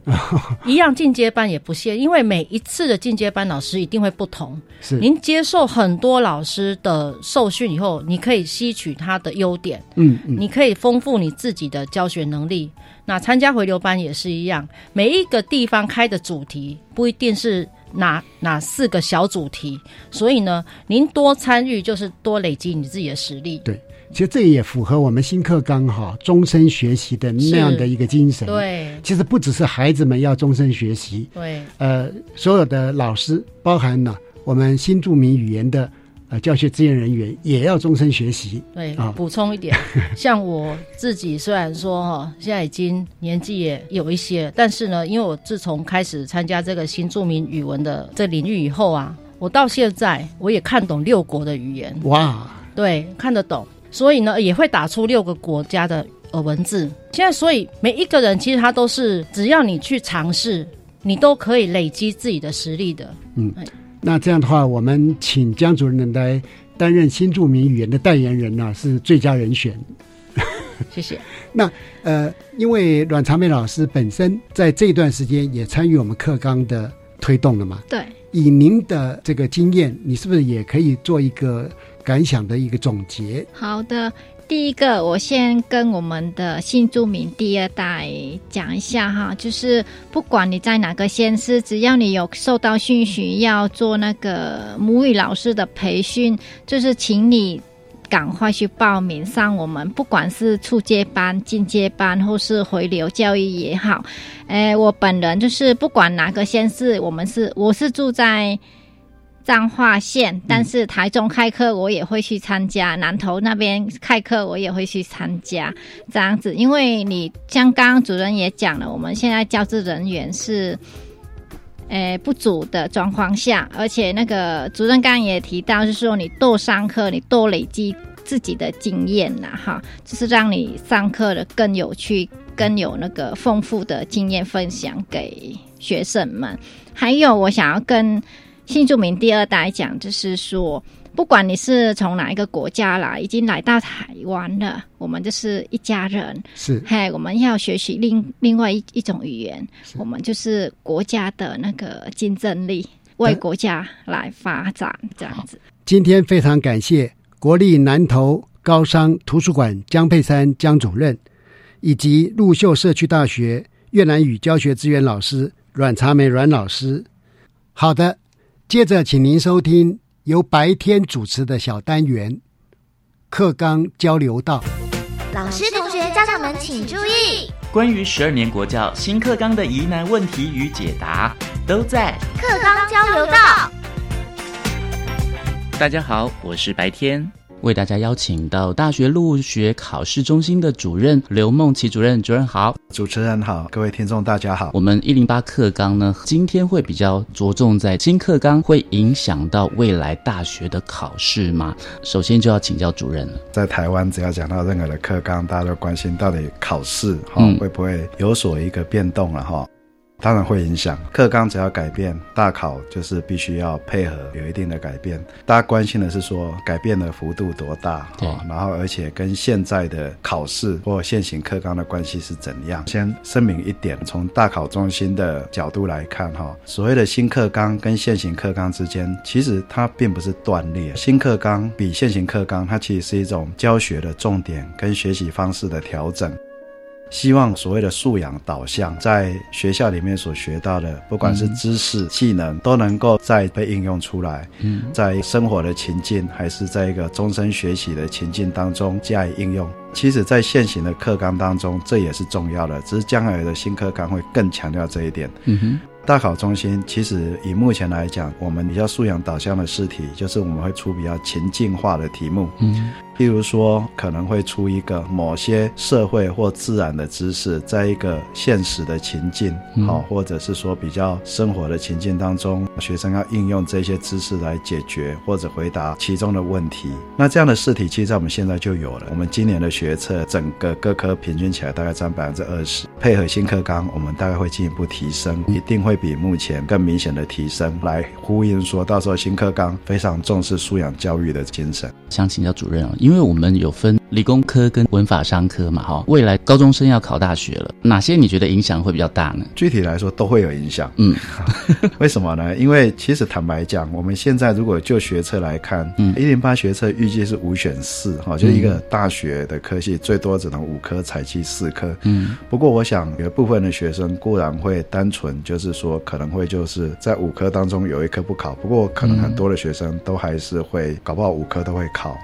B: 一样进阶班也不限，因为每一次的进阶班老师一定会不同。
A: 是，
B: 您接受很多老师的受训以后，你可以吸取他的优点，
A: 嗯嗯，
B: 你可以丰富你自己的教学能力。那参加回流班也是一样，每一个地方开的主题不一定是哪哪四个小主题，所以呢，您多参与就是多累积你自己的实力。
A: 对，其实这也符合我们新课纲哈终身学习的那样的一个精神。
B: 对，
A: 其实不只是孩子们要终身学习，
B: 对，
A: 呃，所有的老师，包含了我们新著名语言的呃教学资源人员，也要终身学习。
B: 对，
A: 啊，
B: 补充一点，像我自己虽然说哈，现在已经年纪也有一些，但是呢，因为我自从开始参加这个新著名语文的这领域以后啊，我到现在我也看懂六国的语言。
A: 哇，
B: 对，看得懂，所以呢，也会打出六个国家的呃文字。现在，所以每一个人其实他都是，只要你去尝试，你都可以累积自己的实力的。
A: 嗯，那这样的话，我们请江主任来担任新著名语言的代言人呢、是最佳人选。
B: 谢谢。
A: 那呃，因为阮长梅老师本身在这段时间也参与我们课纲的推动了嘛，
C: 对，
A: 以您的这个经验，你是不是也可以做一个感想的一个总结？
C: 好的。第一个，我先跟我们的新住民第二代讲一下哈，就是不管你在哪个县市，只要你有受到讯息要做那个母语老师的培训，就是请你赶快去报名上我们，不管是初阶班、进阶班或是回流教育也好。诶，我本人就是不管哪个县市，我们是我是住在。彰化县，但是台中开课我也会去参加，南投那边开课我也会去参加，这样子，因为你像刚刚主任也讲了，我们现在教职人员是，诶不足的状况下，而且那个主任刚刚也提到，就是说你多上课，你多累积自己的经验呐，哈，就是让你上课的更有趣，更有那个丰富的经验分享给学生们。还有，我想要跟新住民第二代讲，就是说，不管你是从哪一个国家来，已经来到台湾了，我们就是一家人。
A: 是，
C: 嘿，我们要学习另另外一一种语言，我们就是国家的那个竞争力，为国家来发展，这样子。
A: 今天非常感谢国立南投高商图书馆江佩珊江主任，以及陆秀社区大学越南语教学资源老师阮茶梅阮老师。好的。接着，请您收听由白天主持的小单元课纲交流道。
D: 老师、同学、家长们请注意，
E: 关于十二年国教新课纲的疑难问题与解答，都在
D: 课纲交流道。
E: 大家好，我是白天。为大家邀请到大学入学考试中心的主任刘梦琪主任，主任好，
F: 主持人好，各位听众大家好。
E: 我们一零八课纲呢，今天会比较着重在新课纲会影响到未来大学的考试吗？首先就要请教主任了。
F: 在台湾，只要讲到任何的课纲，大家都关心到底考试哈、
E: 嗯
F: 会不会有所一个变动了哈。当然会影响课纲，只要改变，大考就是必须要配合有一定的改变。大家关心的是说改变的幅度多大，
E: 对
F: 哦然后而且跟现在的考试或现行课纲的关系是怎样？先声明一点，从大考中心的角度来看，哈，所谓的新课纲跟现行课纲之间，其实它并不是断裂。新课纲比现行课纲，它其实是一种教学的重点跟学习方式的调整。希望所谓的素养导向，在学校里面所学到的，不管是知识、技能，都能够再被应用出来。
E: 嗯
F: 在生活的情境，还是在一个终身学习的情境当中加以应用。其实，在现行的课纲当中，这也是重要的，只是将来的新课纲会更强调这一点。
E: 嗯哼。
F: 大考中心其实以目前来讲，我们比较素养导向的试题，就是我们会出比较情境化的题目。
E: 嗯，
F: 譬如说，可能会出一个某些社会或自然的知识，在一个现实的情境，好、
E: 嗯
F: 或者是说比较生活的情境当中，学生要应用这些知识来解决或者回答其中的问题。那这样的试题，其实在我们现在就有了。我们今年的学测，整个各科平均起来大概占百分之二十，配合新课纲，我们大概会进一步提升，一定会比目前更明显的提升，来呼应说到时候新课纲非常重视素养教育的精神。
E: 想请教主任哦，因为我们有分理工科跟文法商科嘛，哈，未来高中生要考大学了，哪些你觉得影响会比较大呢？
F: 具体来说都会有影响。
E: 嗯，
F: 为什么呢？因为其实坦白讲，我们现在如果就学测来看，
E: 嗯
F: 一零八学测预计是五选四，哈，就一个大学的科系最多只能五科，采集四科。
E: 嗯，
F: 不过我想有部分的学生固然会单纯就是说可能会就是在五科当中有一科不考，不过可能很多的学生都还是会，搞不好五科都会考。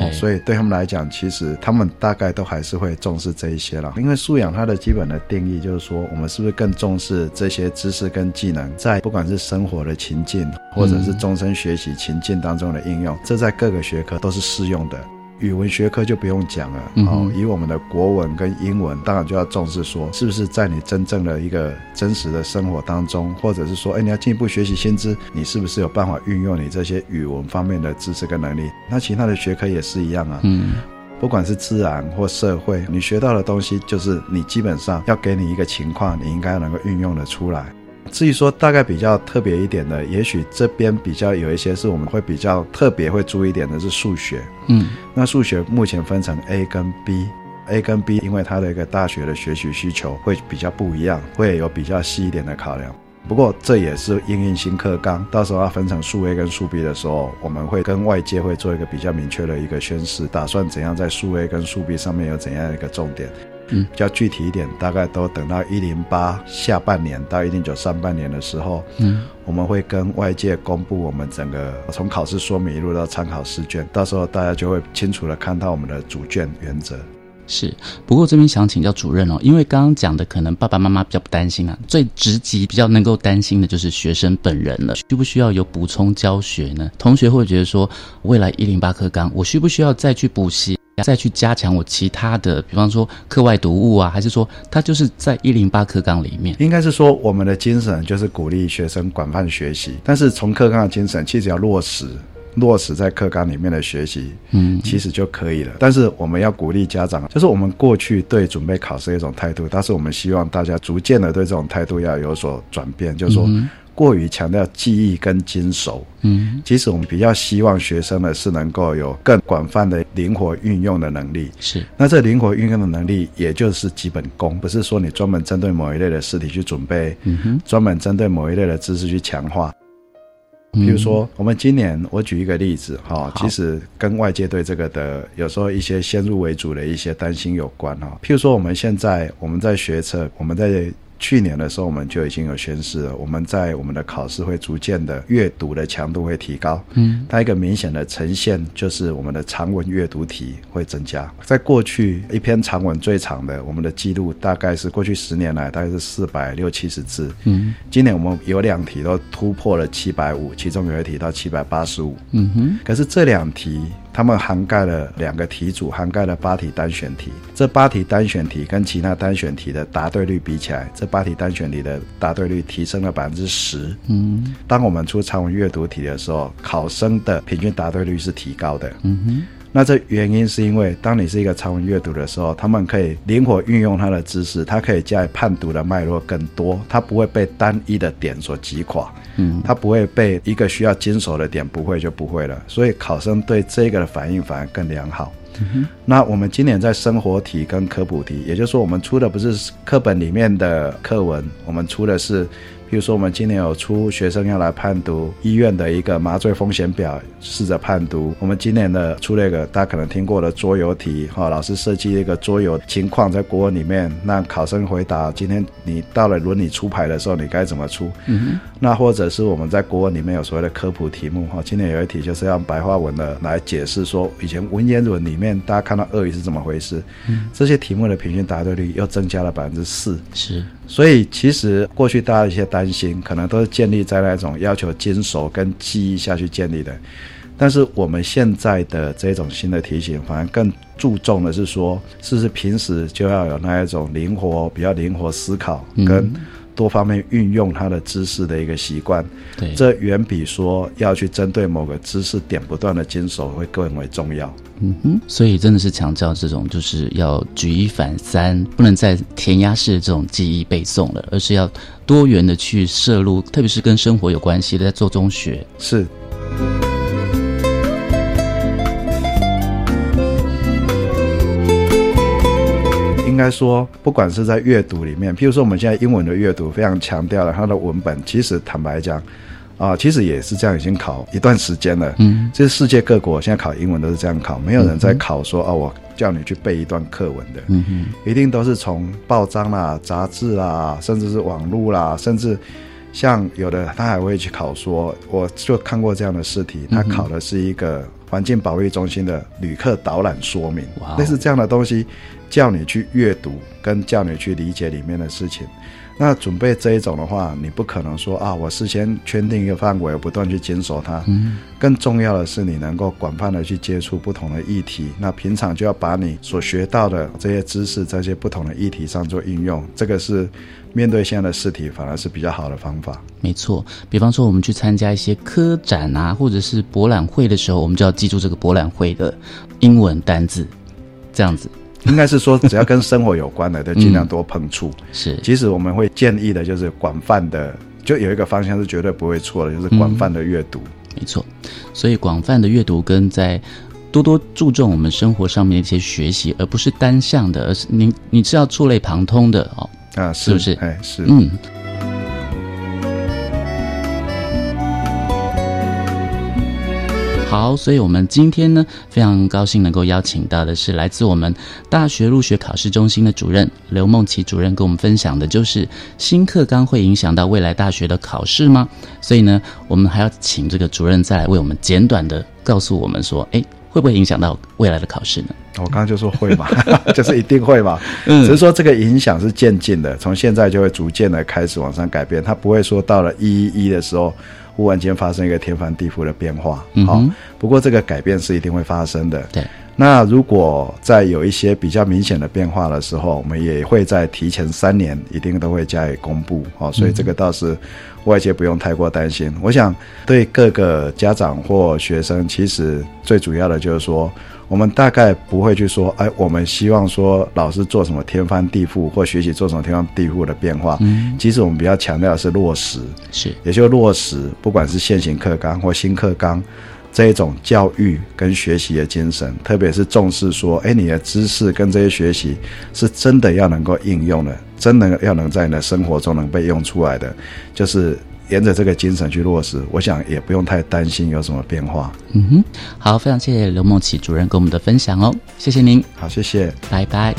F: 哦，所以对他们来讲，其实他们大概都还是会重视这一些了。因为素养它的基本的定义就是说，我们是不是更重视这些知识跟技能，在不管是生活的情境，或者是终身学习情境当中的应用，这在各个学科都是适用的。语文学科就不用讲了，
E: 嗯
F: 哦，以我们的国文跟英文，当然就要重视说，是不是在你真正的一个真实的生活当中，或者是说，哎，你要进一步学习新知，你是不是有办法运用你这些语文方面的知识跟能力？那其他的学科也是一样啊，
E: 嗯，
F: 不管是自然或社会，你学到的东西，就是你基本上要给你一个情况，你应该能够运用的出来。至于说大概比较特别一点的，也许这边比较有一些是我们会比较特别会注意一点的是数学。
E: 嗯，
F: 那数学目前分成 A 跟 B。A 跟 B 因为它的一个大学的学习需求会比较不一样，会有比较细一点的考量。不过这也是应用新课纲，到时候要分成数 A 跟数 B 的时候，我们会跟外界会做一个比较明确的一个宣示，打算怎样在数 A 跟数 B 上面有怎样的一个重点。
E: 嗯，
F: 比较具体一点，大概都等到一零八下半年到一零九上半年的时候，
E: 嗯，
F: 我们会跟外界公布我们整个从考试说明一路到参考试卷，到时候大家就会清楚的看到我们的主卷原则。
E: 是，不过这边想请教主任哦，因为刚刚讲的可能爸爸妈妈比较不担心啊，最直击比较能够担心的就是学生本人了，需不需要有补充教学呢？同学会觉得说，未来一零八课纲，我需不需要再去补习？再去加强我其他的，比方说课外读物啊，还是说它就是在一零八课纲里面？
F: 应该是说，我们的精神就是鼓励学生广泛学习，但是从课纲的精神，其实要落实。落实在课纲里面的学习，
E: 嗯，
F: 其实就可以了。但是我们要鼓励家长，就是我们过去对准备考试的一种态度，但是我们希望大家逐渐的对这种态度要有所转变，就是说。
E: 嗯
F: 过于强调记忆跟精熟，
E: 嗯，
F: 其实我们比较希望学生呢是能够有更广泛的灵活运用的能力。
E: 是，
F: 那这灵活运用的能力，也就是基本功，不是说你专门针对某一类的试题去准备，
E: 嗯哼，
F: 专门针对某一类的知识去强化。
E: 嗯
F: 比如说，我们今年我举一个例子哈，其实跟外界对这个的有时候一些先入为主的一些担心有关哈。譬如说，我们现在我们在学测，我们在去年的时候，我们就已经有宣示了，我们在我们的考试会逐渐的阅读的强度会提高。
E: 嗯，
F: 它一个明显的呈现就是我们的长文阅读题会增加。在过去一篇长文最长的，我们的记录大概是过去十年来大概是四百六七十字。
E: 嗯，
F: 今年我们有两题都突破了七百五，其中有一题到七百八十五。
E: 嗯哼，
F: 可是这两题他们涵盖了两个题组，涵盖了八题单选题。这八题单选题跟其他单选题的答对率比起来，这八题单选题的答对率提升了百分之十。
E: 嗯
F: 当我们出长文阅读题的时候，考生的平均答对率是提高的。
E: 嗯哼。
F: 那这原因是因为，当你是一个长文阅读的时候，他们可以灵活运用他的知识，他可以加以判读的脉络更多，他不会被单一的点所击垮，
E: 嗯
F: 他不会被一个需要经手的点不会就不会了，所以考生对这个的反应反而更良好。那我们今年在生活题跟科普题，也就是说，我们出的不是课本里面的课文，我们出的是。比如说，我们今年有出学生要来判读医院的一个麻醉风险表，试着判读。我们今年的出了一个大家可能听过的桌游题，哈，老师设计一个桌游情况在国文里面，让考生回答：今天你到了轮你出牌的时候，你该怎么出？
E: 嗯
F: 那或者是我们在国文里面有所谓的科普题目，哈，今年有一题就是用白话文的来解释说，以前文言文里面大家看到鳄鱼是怎么回事，
E: 嗯
F: 这些题目的平均答对率又增加了百分之四。
E: 是，
F: 所以其实过去大家一些担心，可能都是建立在那种要求坚守跟记忆下去建立的。但是我们现在的这种新的提醒，反而更注重的是说，是不是平时就要有那一种灵活、比较灵活思考跟多方面运用他的知识的一个习惯。
E: 对
F: 这远比说要去针对某个知识点不断的经手会更为重要。
E: 嗯哼，所以真的是强调这种就是要举一反三，不能再填鸭式的这种记忆背诵了，而是要多元的去摄入，特别是跟生活有关系的，在做中学。
F: 是。该说，不管是在阅读里面，譬如说我们现在英文的阅读非常强调了它的文本，其实坦白讲，啊、其实也是这样，已经考一段时间了。
E: 嗯，
F: 这是世界各国现在考英文都是这样考，没有人在考说哦，我叫你去背一段课文的。
E: 嗯哼，
F: 一定都是从报章啦、杂志啦，甚至是网络啦，甚至像有的他还会去考说，我就看过这样的试题，他考的是一个环境保育中心的旅客导览说明。
E: 哇哦，
F: 类似这样的东西，叫你去阅读跟叫你去理解里面的事情。那准备这一种的话，你不可能说啊，我事先圈定一个范围，我不断去坚守它。
E: 嗯，
F: 更重要的是，你能够广泛的去接触不同的议题。那平常就要把你所学到的这些知识，在这些不同的议题上做应用。这个是面对现在的试题，反而是比较好的方法。
E: 没错。比方说，我们去参加一些科展啊，或者是博览会的时候，我们就要记住这个博览会的英文单字，这样子。
F: 应该是说，只要跟生活有关的，都尽量多碰触。
E: 是，
F: 其实我们会建议的，就是广泛的，就有一个方向是绝对不会错的，就是广泛的阅读。
E: 没错，所以广泛的阅读跟在多多注重我们生活上面的一些学习，而不是单向的，而是你你是要触类旁通的哦。
F: 啊，
E: 是不是？
F: 哎，是，
E: 嗯。好，所以我们今天呢，非常高兴能够邀请到的是来自我们大学入学考试中心的主任刘梦琪主任，跟我们分享的就是新课纲会影响到未来大学的考试吗？所以呢，我们还要请这个主任再来为我们简短的告诉我们说，哎，会不会影响到未来的考试呢？
F: 我刚刚就说会嘛，就是一定会嘛。
E: 嗯
F: 只是说这个影响是渐进的，从现在就会逐渐的开始往上改变，它不会说到了一一一的时候，忽然间发生一个天翻地覆的变化。好、不过这个改变是一定会发生的。
E: 对。
F: 那如果在有一些比较明显的变化的时候，我们也会在提前三年一定都会加以公布。哦，所以这个倒是外界不用太过担心。我想对各个家长或学生，其实最主要的就是说。我们大概不会去说，哎，我们希望说老师做什么天翻地覆，或学习做什么天翻地覆的变化。
E: 嗯
F: 其实我们比较强调的是落实，
E: 是，
F: 也就是落实，不管是现行课纲或新课纲这一种教育跟学习的精神，特别是重视说，哎，你的知识跟这些学习是真的要能够应用的，真的要能在你的生活中能被用出来的，就是沿着这个精神去落实。我想也不用太担心有什么变化。
E: 嗯哼，好，非常谢谢刘梦琪主任跟我们的分享哦，谢谢您，
F: 好，谢谢，
E: 拜拜。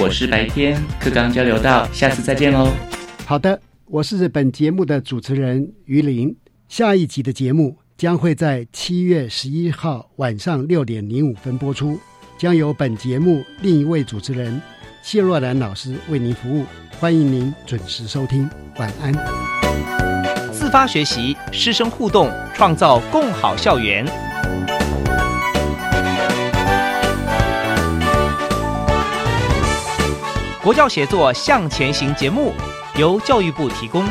E: 我是白天课纲交流到，下次再见喽。
A: 好的，我是本节目的主持人于林。下一集的节目将会在七月十一号晚上六点零五分播出，将由本节目另一位主持人谢若兰老师为您服务，欢迎您准时收听，晚安。
G: 自发学习，师生互动，创造共好校园。国教协作向前行节目由教育部提供。